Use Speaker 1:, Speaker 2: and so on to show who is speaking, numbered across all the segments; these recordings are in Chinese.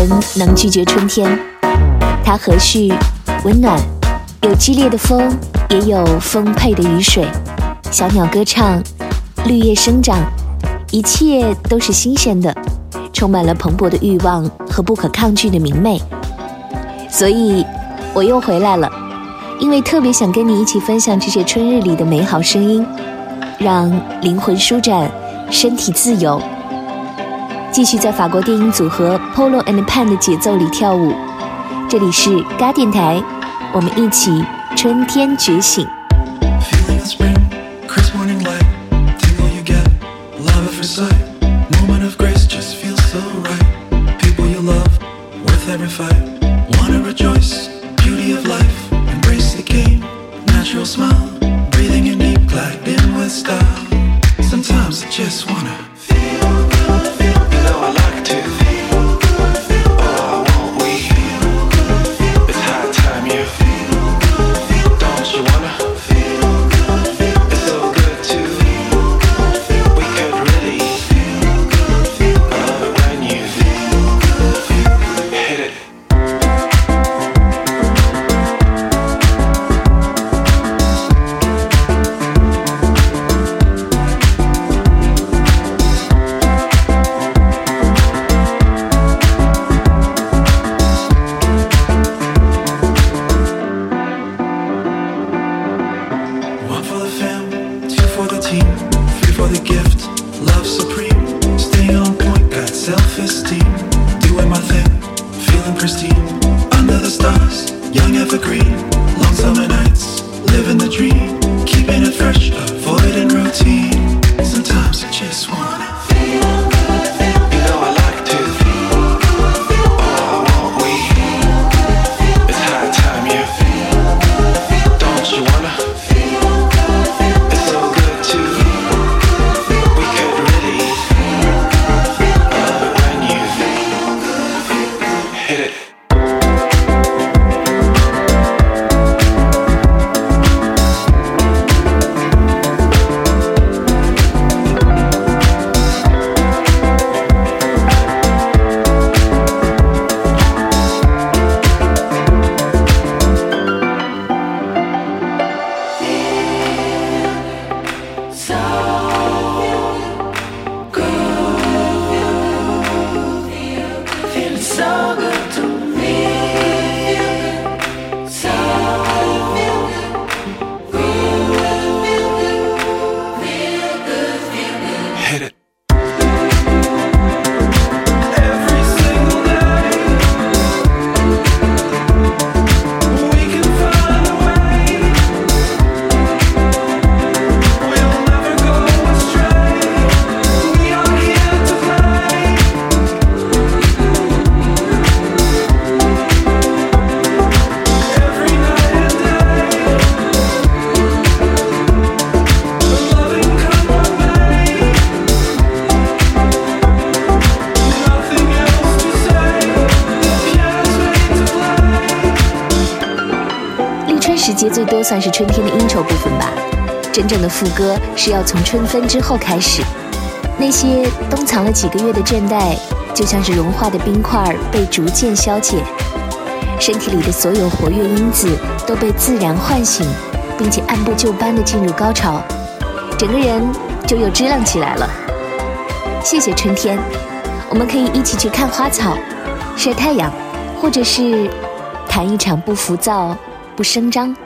Speaker 1: 人能拒绝春天，它和煦、温暖，有激烈的风，也有丰沛的雨水。小鸟歌唱，绿叶生长，一切都是新鲜的，充满了蓬勃的欲望和不可抗拒的明媚。所以，我又回来了，因为特别想跟你一起分享这些春日里的美好声音，让灵魂舒展，身体自由。继续在法国电影组合 Polo and Pan 的节奏里跳舞。这里是嘎电台，我们一起春天觉醒。
Speaker 2: dream.
Speaker 1: 算是春天的 intro 部分吧。真正的副歌是要从春分之后开始。那些冬藏了几个月的倦怠，就像是融化的冰块被逐渐消解，身体里的所有活跃因子都被自然唤醒，并且按部就班地进入高潮，整个人就又支棱起来了。谢谢春天，我们可以一起去看花草、晒太阳，或者是谈一场不浮躁、不声张，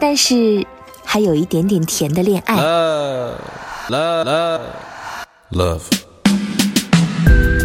Speaker 1: 但是还有一点点甜的恋爱。
Speaker 3: Love. 这首湿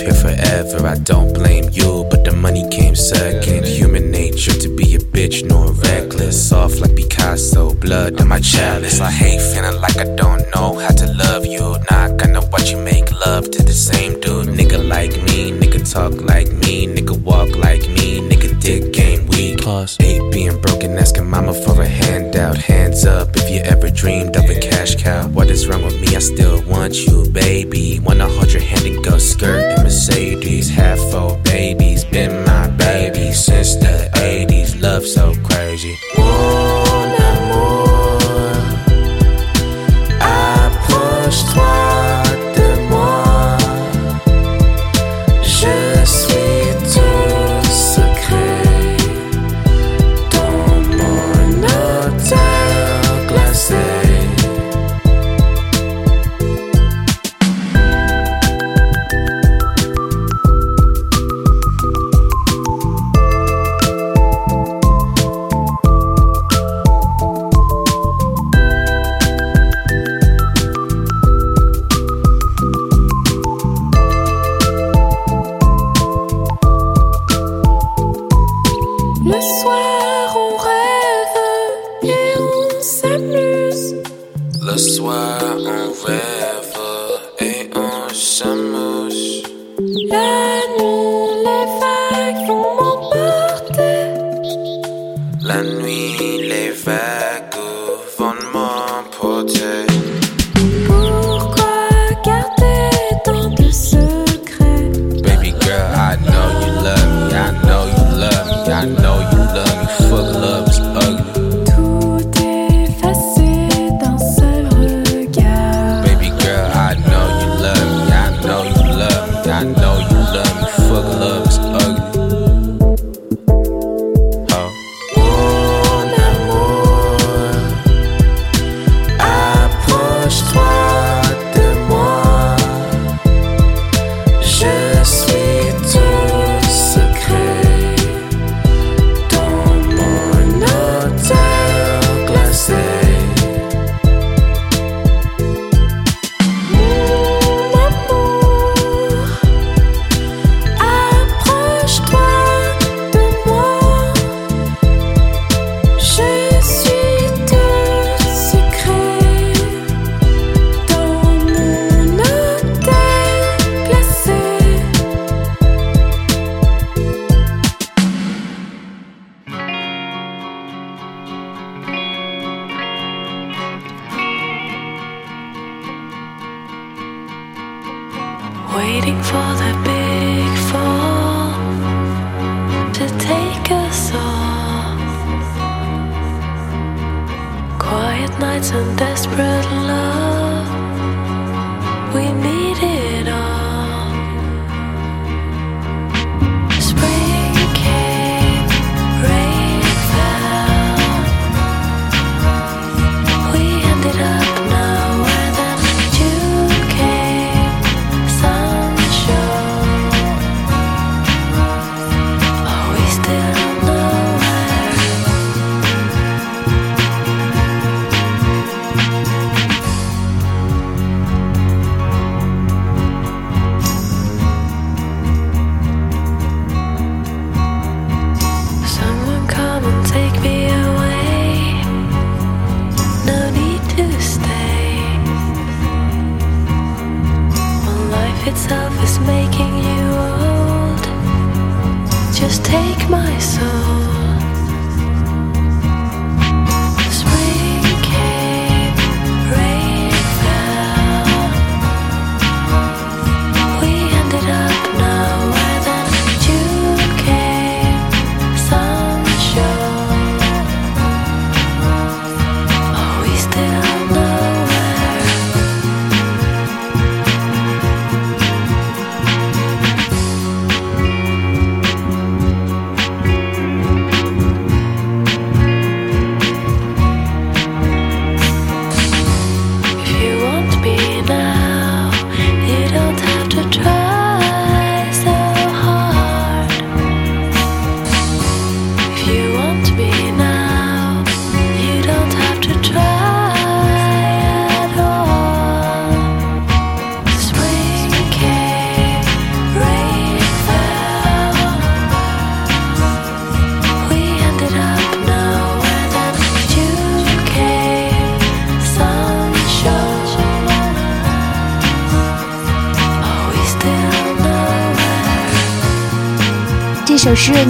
Speaker 4: here forever. I don't blame you, but the money came second. Human nature to be a bitch nor reckless. Soft like Picasso, blood on my chalice. I hate feeling like I don't know how to love you. Not gonna watch you make love to the same dude. Nigga like me, nigga talk like me, nigga walk like me, nigga dick game weak.
Speaker 3: Plus,
Speaker 4: hate being broken, asking mama for a hand out. Hands up if you ever dreamed of a cash cow. What is wrong with me? I still want you, baby. Wanna hold your hand and go skirt Mercedes. Half old babies, been my baby since the 80s. Love so crazy. Wanna more.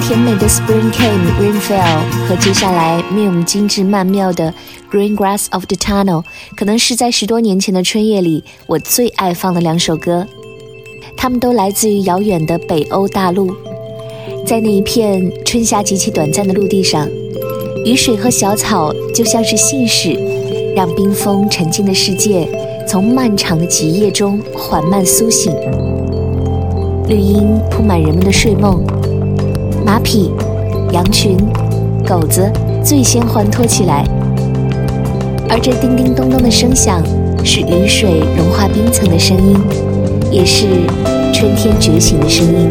Speaker 1: 甜美的 Spring Came Rain Fell 和接下来 Mium 精致曼妙的 Green Grass of the Tunnel，可能是在十多年前的春夜里我最爱放的两首歌。它们都来自于遥远的北欧大陆，在那一片春夏极其短暂的陆地上，雨水和小草就像是信使，让冰封沉静的世界从漫长的极夜中缓慢苏醒。绿荫铺满人们的睡梦。马匹、羊群、狗子最先欢脱起来，而这叮叮咚咚的声响，是雨水融化冰层的声音，也是春天觉醒的声音。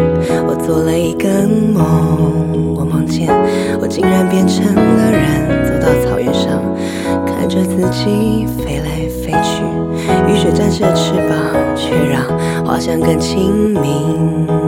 Speaker 5: 做了一个梦。我梦见我竟然变成了人，走到草原上，看着自己飞来飞去。雨水沾湿翅膀，却让花香更清明。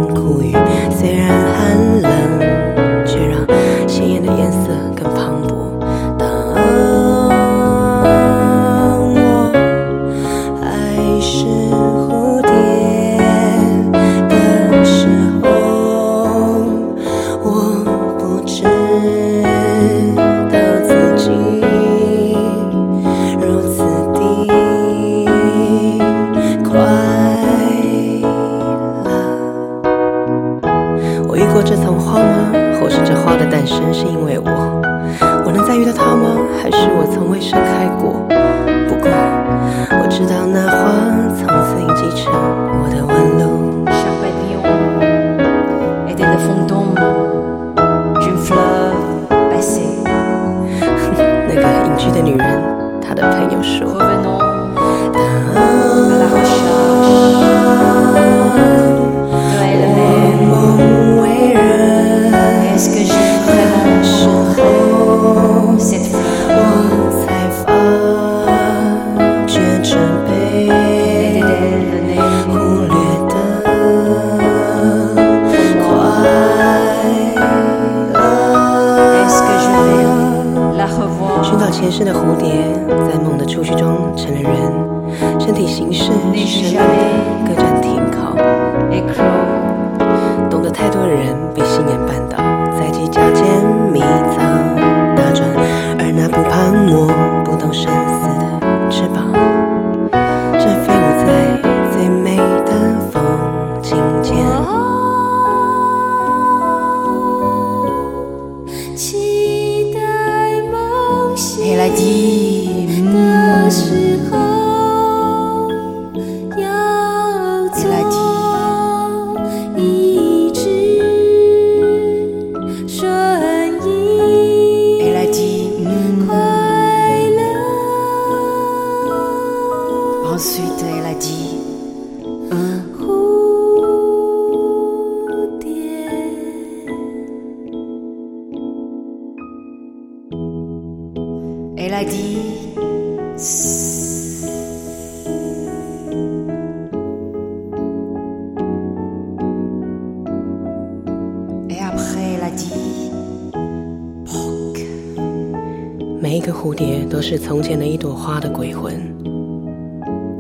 Speaker 5: 朵花的鬼魂，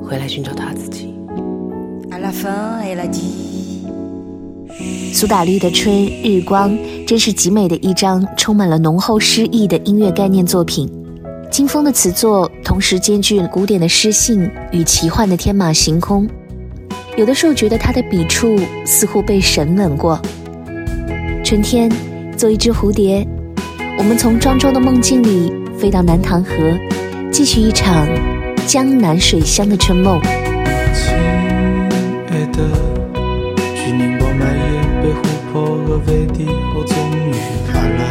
Speaker 5: 回来寻找他自己。
Speaker 1: 苏打绿的《春日光》真是极美的一张充满了浓厚诗意的音乐概念作品。金峰的词作同时兼具古典的诗性与奇幻的天马行空，有的时候觉得他的笔触似乎被神吻过。春天，做一只蝴蝶，我们从庄周的梦境里飞到南塘河，继续一场江南水乡的春梦。
Speaker 2: 亲爱的，去宁波买烟，被湖泊和飞地，我终于怕了。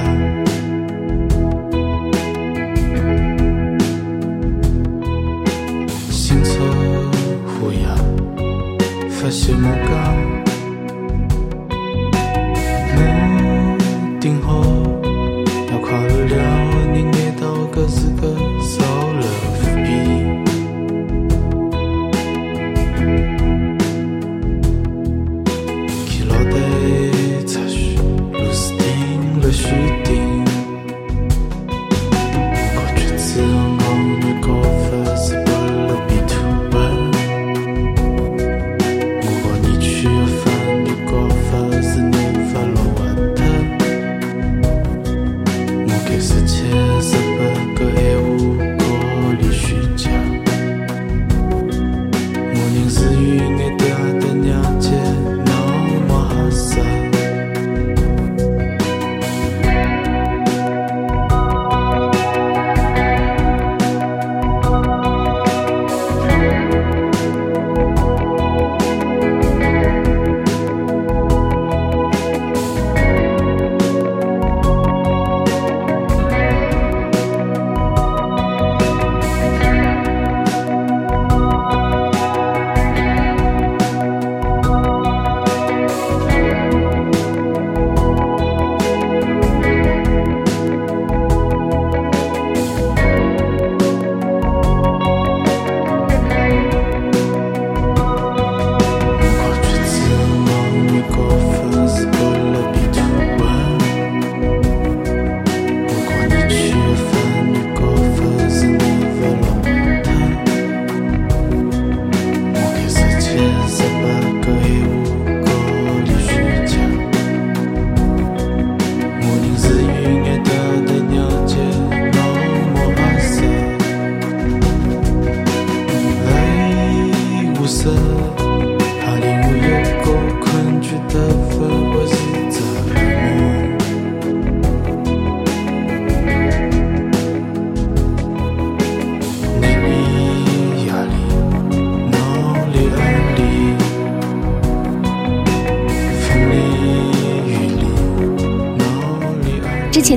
Speaker 2: 行车虎牙，发现木岗。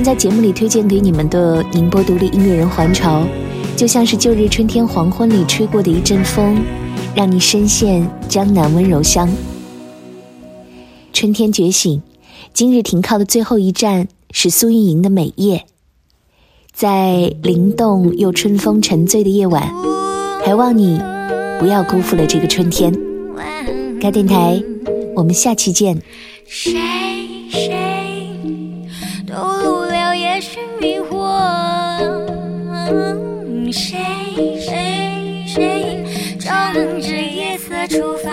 Speaker 1: 在节目里推荐给你们的宁波独立音乐人黄潮，就像是旧日春天黄昏里吹过的一阵风，让你深陷江南温柔乡。春天觉醒，今日停靠的最后一站是苏运莹的《美夜》。在灵动又春风沉醉的夜晚，
Speaker 6: 还
Speaker 1: 望你不要辜负了这个春天。
Speaker 6: 该电台，
Speaker 1: 我们下期见。
Speaker 6: 谁谁谁谁谁仗着夜色出发，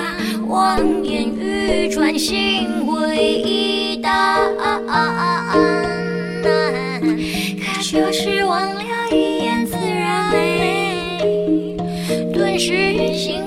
Speaker 6: 望眼欲穿心回忆荡，可就是忘了一眼自然美，顿时心